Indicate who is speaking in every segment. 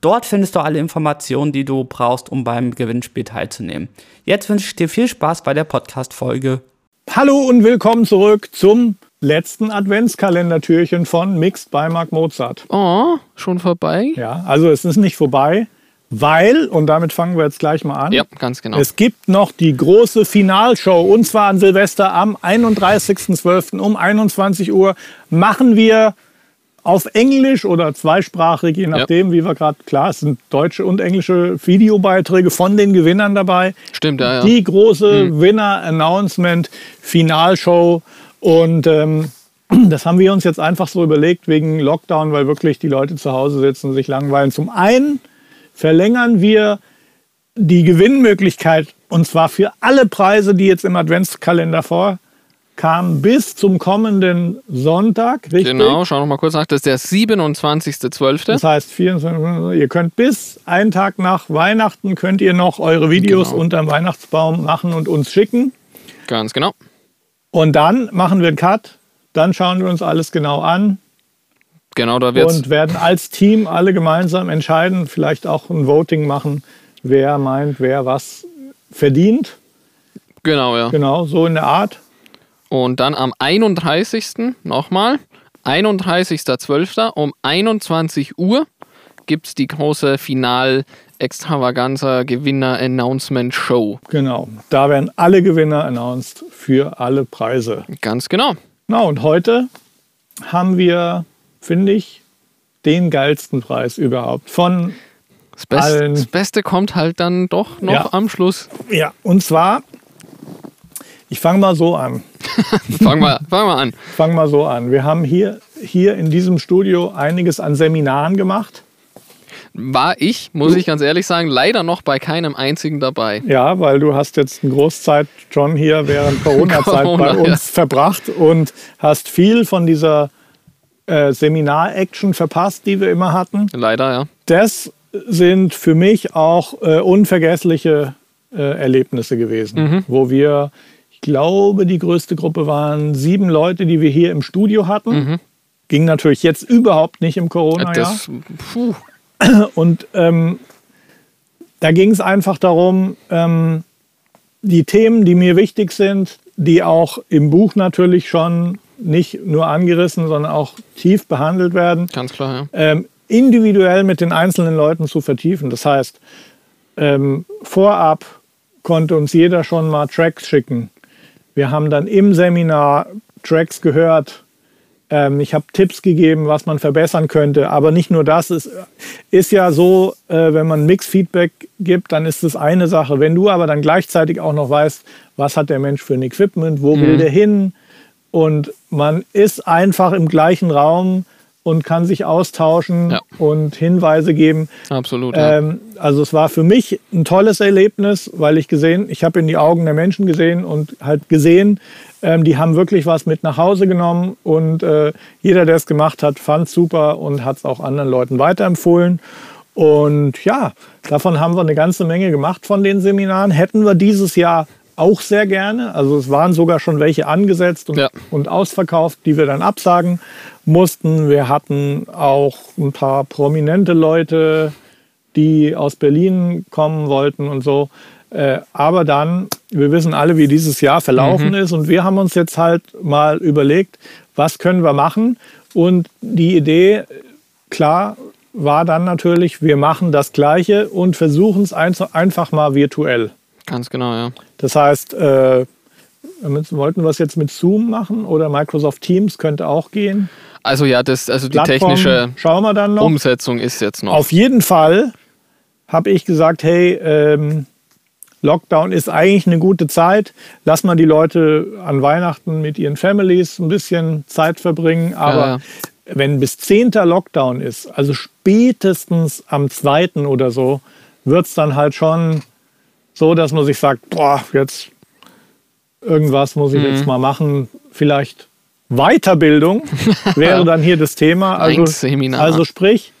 Speaker 1: Dort findest du alle Informationen, die du brauchst, um beim Gewinnspiel teilzunehmen. Jetzt wünsche ich dir viel Spaß bei der Podcast-Folge.
Speaker 2: Hallo und willkommen zurück zum letzten Adventskalendertürchen von Mixed by Mark Mozart.
Speaker 3: Oh, schon vorbei?
Speaker 2: Ja, also es ist nicht vorbei, weil, und damit fangen wir jetzt gleich mal an.
Speaker 3: Ja, ganz genau.
Speaker 2: Es gibt noch die große Finalshow und zwar an Silvester am 31.12. um 21 Uhr machen wir auf Englisch oder zweisprachig, je nachdem, ja. wie wir gerade, klar, es sind deutsche und englische Videobeiträge von den Gewinnern dabei.
Speaker 3: Stimmt, ja. ja.
Speaker 2: Die große mhm. Winner-Announcement, Finalshow und ähm, das haben wir uns jetzt einfach so überlegt wegen Lockdown, weil wirklich die Leute zu Hause sitzen und sich langweilen. Zum einen verlängern wir die Gewinnmöglichkeit und zwar für alle Preise, die jetzt im Adventskalender vor kam bis zum kommenden Sonntag, richtig?
Speaker 3: Genau, schau noch mal kurz nach. Das ist der 27.12.
Speaker 2: Das heißt, 24, ihr könnt bis einen Tag nach Weihnachten könnt ihr noch eure Videos genau. unterm Weihnachtsbaum machen und uns schicken.
Speaker 3: Ganz genau.
Speaker 2: Und dann machen wir einen Cut. Dann schauen wir uns alles genau an.
Speaker 3: Genau, da wird's.
Speaker 2: Und werden als Team alle gemeinsam entscheiden, vielleicht auch ein Voting machen, wer meint, wer was verdient.
Speaker 3: Genau, ja.
Speaker 2: Genau, so in der Art.
Speaker 3: Und dann am 31. nochmal, 31.12. um 21 Uhr gibt es die große Final Extravaganza Gewinner Announcement Show.
Speaker 2: Genau, da werden alle Gewinner announced für alle Preise.
Speaker 3: Ganz genau.
Speaker 2: Na und heute haben wir, finde ich, den geilsten Preis überhaupt von
Speaker 3: das, Best, allen. das Beste kommt halt dann doch noch ja. am Schluss.
Speaker 2: Ja, und zwar ich fange mal so an.
Speaker 3: fang, mal, fang mal an.
Speaker 2: Fang mal so an. Wir haben hier, hier in diesem Studio einiges an Seminaren gemacht.
Speaker 3: War ich, muss ich ganz ehrlich sagen, leider noch bei keinem einzigen dabei.
Speaker 2: Ja, weil du hast jetzt eine Großzeit schon hier während Corona-Zeit Corona, bei uns ja. verbracht und hast viel von dieser äh, Seminar-Action verpasst, die wir immer hatten.
Speaker 3: Leider, ja.
Speaker 2: Das sind für mich auch äh, unvergessliche äh, Erlebnisse gewesen, mhm. wo wir ich glaube, die größte Gruppe waren sieben Leute, die wir hier im Studio hatten. Mhm. Ging natürlich jetzt überhaupt nicht im Corona-Jahr. Und ähm, da ging es einfach darum, ähm, die Themen, die mir wichtig sind, die auch im Buch natürlich schon nicht nur angerissen, sondern auch tief behandelt werden.
Speaker 3: Ganz klar, ja.
Speaker 2: Ähm, individuell mit den einzelnen Leuten zu vertiefen. Das heißt, ähm, vorab konnte uns jeder schon mal Tracks schicken, wir haben dann im Seminar Tracks gehört. Ähm, ich habe Tipps gegeben, was man verbessern könnte. Aber nicht nur das. Es ist ja so, äh, wenn man Mix-Feedback gibt, dann ist das eine Sache. Wenn du aber dann gleichzeitig auch noch weißt, was hat der Mensch für ein Equipment, wo mhm. will der hin? Und man ist einfach im gleichen Raum und kann sich austauschen ja. und Hinweise geben.
Speaker 3: Absolut. Ja. Ähm,
Speaker 2: also es war für mich ein tolles Erlebnis, weil ich gesehen, ich habe in die Augen der Menschen gesehen und halt gesehen, ähm, die haben wirklich was mit nach Hause genommen und äh, jeder, der es gemacht hat, fand es super und hat es auch anderen Leuten weiterempfohlen. Und ja, davon haben wir eine ganze Menge gemacht von den Seminaren. Hätten wir dieses Jahr auch sehr gerne. Also es waren sogar schon welche angesetzt und, ja. und ausverkauft, die wir dann absagen mussten. Wir hatten auch ein paar prominente Leute, die aus Berlin kommen wollten und so. Äh, aber dann, wir wissen alle, wie dieses Jahr verlaufen mhm. ist und wir haben uns jetzt halt mal überlegt, was können wir machen. Und die Idee, klar, war dann natürlich, wir machen das Gleiche und versuchen es einfach mal virtuell.
Speaker 3: Ganz genau, ja.
Speaker 2: Das heißt, äh, wollten wir es jetzt mit Zoom machen oder Microsoft Teams könnte auch gehen.
Speaker 3: Also ja, das, also die Plattform, technische
Speaker 2: schauen wir dann noch.
Speaker 3: Umsetzung ist jetzt noch.
Speaker 2: Auf jeden Fall habe ich gesagt, hey, ähm, Lockdown ist eigentlich eine gute Zeit. Lass mal die Leute an Weihnachten mit ihren Families ein bisschen Zeit verbringen. Aber ja. wenn bis 10. Lockdown ist, also spätestens am 2. oder so, wird es dann halt schon so, dass man sich sagt, boah, jetzt irgendwas muss ich jetzt mal machen, vielleicht Weiterbildung wäre dann hier das Thema. Also, also sprich,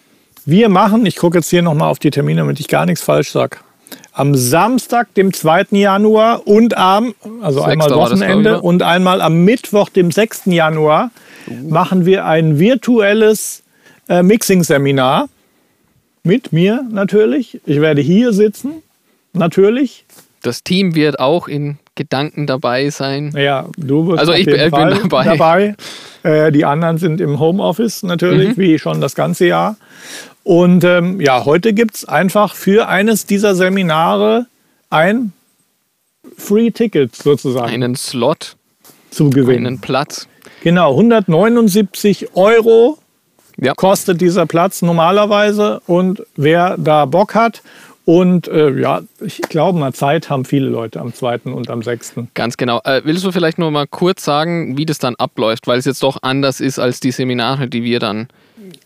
Speaker 2: wir machen, ich gucke jetzt hier nochmal auf die Termine, damit ich gar nichts falsch sage. Am Samstag, dem 2. Januar und am, also einmal
Speaker 3: Sechster das, ich,
Speaker 2: Wochenende
Speaker 3: ne?
Speaker 2: und einmal am Mittwoch, dem 6. Januar, machen wir ein virtuelles äh, Mixing-Seminar. Mit mir natürlich. Ich werde hier sitzen, natürlich.
Speaker 3: Das Team wird auch in Gedanken dabei sein.
Speaker 2: Ja, du wirst
Speaker 3: Also ich bin dabei.
Speaker 2: dabei. Äh, die anderen sind im Homeoffice natürlich,
Speaker 3: Mhm.
Speaker 2: wie schon das ganze Jahr. Und ähm, ja, heute gibt es einfach für eines dieser Seminare ein Free Ticket sozusagen
Speaker 3: Einen Slot,
Speaker 2: zu gewinnen.
Speaker 3: einen Platz.
Speaker 2: Genau, 179 Euro
Speaker 3: Ja.
Speaker 2: kostet dieser Platz normalerweise. Und wer da Bock hat und äh, ja, ich glaube mal, Zeit haben viele Leute am 2. und am 6.
Speaker 3: Ganz genau. Äh, willst du vielleicht nur mal kurz sagen, wie das dann abläuft, weil es jetzt doch anders ist als die Seminare, die wir dann.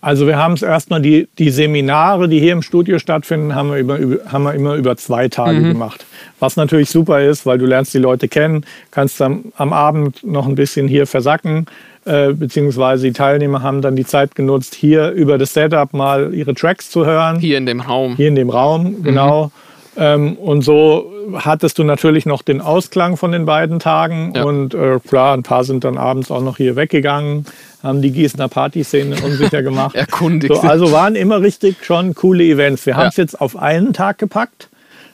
Speaker 2: Also wir haben es erstmal, die, die Seminare, die hier im Studio stattfinden, haben wir, über, haben wir immer über zwei Tage
Speaker 3: Mhm.
Speaker 2: gemacht. Was natürlich super ist, weil du lernst die Leute kennen, kannst dann am Abend noch ein bisschen hier versacken, äh, beziehungsweise die Teilnehmer haben dann die Zeit genutzt, hier über das Setup mal ihre Tracks zu hören.
Speaker 3: Hier in dem Raum.
Speaker 2: Hier in dem Raum, genau. Ähm, und so hattest du natürlich noch den Ausklang von den beiden Tagen.
Speaker 3: Ja.
Speaker 2: Und äh, klar, ein paar sind dann abends auch noch hier weggegangen, haben die Gießener Partyszene unsicher gemacht.
Speaker 3: Erkundigt.
Speaker 2: So, also waren immer richtig schon coole Events. Wir haben es
Speaker 3: Ja.
Speaker 2: jetzt auf einen Tag gepackt.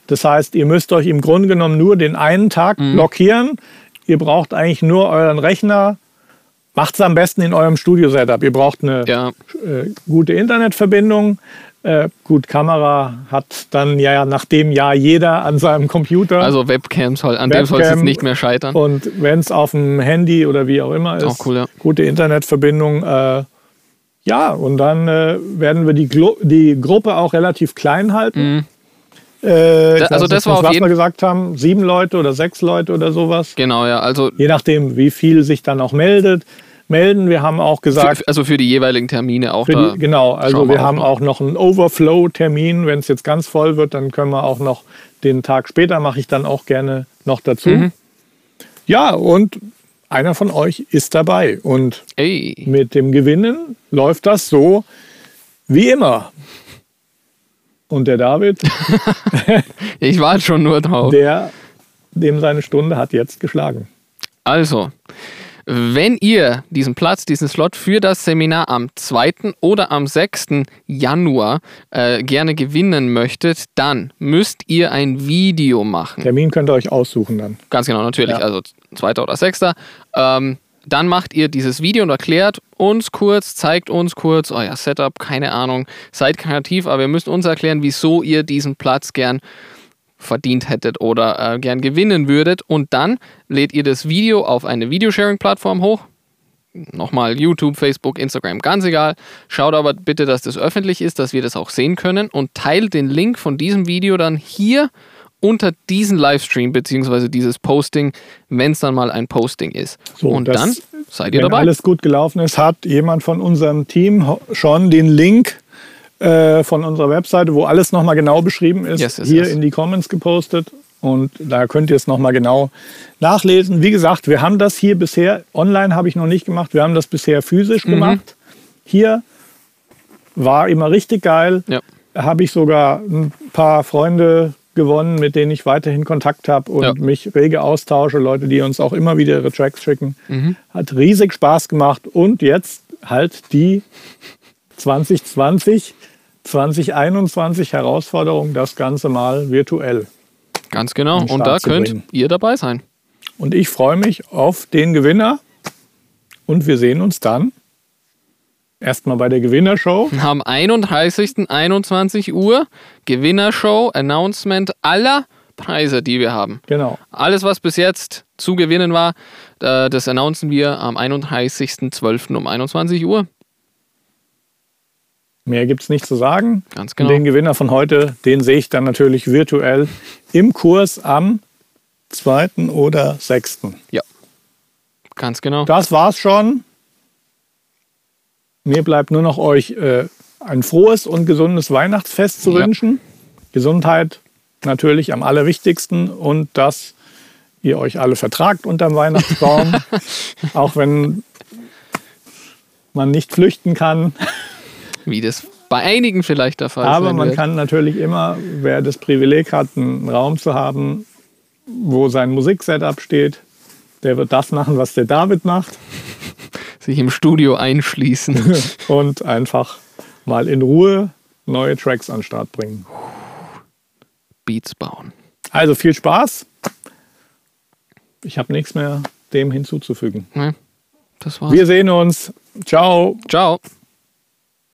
Speaker 2: Das heißt, ihr müsst euch im Grunde genommen nur den einen Tag
Speaker 3: Mhm.
Speaker 2: blockieren. Ihr braucht eigentlich nur euren Rechner. Macht es am besten in eurem Studio-Setup. Ihr braucht eine
Speaker 3: Ja,
Speaker 2: äh, gute Internetverbindung. Äh, gut, Kamera hat dann ja nach dem Jahr jeder an seinem Computer.
Speaker 3: also Webcams, halt, an dem soll es
Speaker 2: Webcam
Speaker 3: jetzt nicht mehr scheitern.
Speaker 2: und wenn es auf dem Handy oder wie auch immer ist,
Speaker 3: Auch cool, ja.
Speaker 2: gute Internetverbindung. Äh, ja, und dann äh, werden wir die, Glo die Gruppe auch relativ klein halten. Äh, ich
Speaker 3: Da- also das war
Speaker 2: nicht,
Speaker 3: auf
Speaker 2: was
Speaker 3: jeden-
Speaker 2: wir gesagt haben, sieben Leute oder sechs Leute oder sowas.
Speaker 3: Genau, ja. Also
Speaker 2: Je nachdem, wie viel sich dann auch meldet. Melden. Wir haben auch gesagt,
Speaker 3: für, also für die jeweiligen Termine auch da.
Speaker 2: die, genau, also wir
Speaker 3: auch
Speaker 2: haben auch noch einen Overflow-Termin. Wenn es jetzt ganz voll wird, dann können wir auch noch den Tag später, mache ich dann auch gerne noch dazu.
Speaker 3: Mhm.
Speaker 2: Ja, und einer von euch ist dabei. Und
Speaker 3: Ey,
Speaker 2: mit dem Gewinnen läuft das so wie immer. Und der David,
Speaker 3: ich warte schon nur drauf.
Speaker 2: der dem seine Stunde hat jetzt geschlagen.
Speaker 3: Also, wenn ihr diesen Platz, diesen Slot für das Seminar am 2. oder am 6. Januar äh, gerne gewinnen möchtet, dann müsst ihr ein Video machen.
Speaker 2: Termin könnt ihr euch aussuchen dann.
Speaker 3: Ganz genau, natürlich.
Speaker 2: Ja.
Speaker 3: Also 2. oder 6. Ähm, dann macht ihr dieses Video und erklärt uns kurz, zeigt uns kurz euer Setup, keine Ahnung, seid kreativ, aber ihr müsst uns erklären, wieso ihr diesen Platz gern verdient hättet oder äh, gern gewinnen würdet. Und dann lädt ihr das Video auf eine Videosharing-Plattform hoch. Nochmal YouTube, Facebook, Instagram, ganz egal. Schaut aber bitte, dass das öffentlich ist, dass wir das auch sehen können und teilt den Link von diesem Video dann hier unter diesen Livestream beziehungsweise dieses Posting, wenn es dann mal ein Posting ist.
Speaker 2: So,
Speaker 3: und
Speaker 2: das-
Speaker 3: dann seid ihr
Speaker 2: Wenn
Speaker 3: dabei.
Speaker 2: alles gut gelaufen ist, hat jemand von unserem Team ho- schon den Link äh, von unserer Webseite, wo alles nochmal genau beschrieben ist,
Speaker 3: Yes, yes,
Speaker 2: hier
Speaker 3: yes.
Speaker 2: in die Comments gepostet. Und da könnt ihr es nochmal genau nachlesen. Wie gesagt, wir haben das hier bisher, online habe ich noch nicht gemacht, wir haben das bisher physisch
Speaker 3: Mhm.
Speaker 2: gemacht. Hier war immer richtig geil.
Speaker 3: Ja.
Speaker 2: Habe ich sogar ein paar Freunde gewonnen, mit denen ich weiterhin Kontakt habe und
Speaker 3: Ja.
Speaker 2: mich rege austausche. Leute, die uns auch immer wieder ihre Tracks schicken.
Speaker 3: Mhm.
Speaker 2: Hat riesig Spaß gemacht. Und jetzt halt die 2020, 2021 Herausforderung, das Ganze mal virtuell.
Speaker 3: Ganz genau. Und da könnt
Speaker 2: bringen.
Speaker 3: ihr dabei sein.
Speaker 2: Und ich freue mich auf den Gewinner. Und wir sehen uns dann erstmal bei der Gewinnershow.
Speaker 3: Am 31. 21 Uhr Gewinnershow, Announcement aller Preise, die wir haben.
Speaker 2: Genau.
Speaker 3: Alles, was bis jetzt zu gewinnen war, das announcen wir am 31.12. um 21 Uhr.
Speaker 2: Mehr gibt es nicht zu sagen.
Speaker 3: Ganz
Speaker 2: Und
Speaker 3: genau.
Speaker 2: den Gewinner von heute, den sehe ich dann natürlich virtuell im Kurs am 2. oder 6.
Speaker 3: Ja. Ganz genau.
Speaker 2: Das war's schon. Mir bleibt nur noch euch äh, ein frohes und gesundes Weihnachtsfest zu
Speaker 3: Ja.
Speaker 2: wünschen. Gesundheit, natürlich am allerwichtigsten und dass ihr euch alle vertragt unterm Weihnachtsbaum, auch wenn man nicht flüchten kann.
Speaker 3: Wie das bei einigen vielleicht der Fall
Speaker 2: Aber
Speaker 3: sein
Speaker 2: man
Speaker 3: wird.
Speaker 2: kann natürlich immer, wer das Privileg hat, einen Raum zu haben, wo sein Musiksetup steht, der wird das machen, was der David macht
Speaker 3: sich im Studio einschließen.
Speaker 2: und einfach mal in Ruhe neue Tracks an den Start bringen.
Speaker 3: Beats bauen.
Speaker 2: Also viel Spaß. Ich habe nichts mehr dem hinzuzufügen.
Speaker 3: Ne? Das war's.
Speaker 2: Wir sehen uns. Ciao.
Speaker 3: Ciao.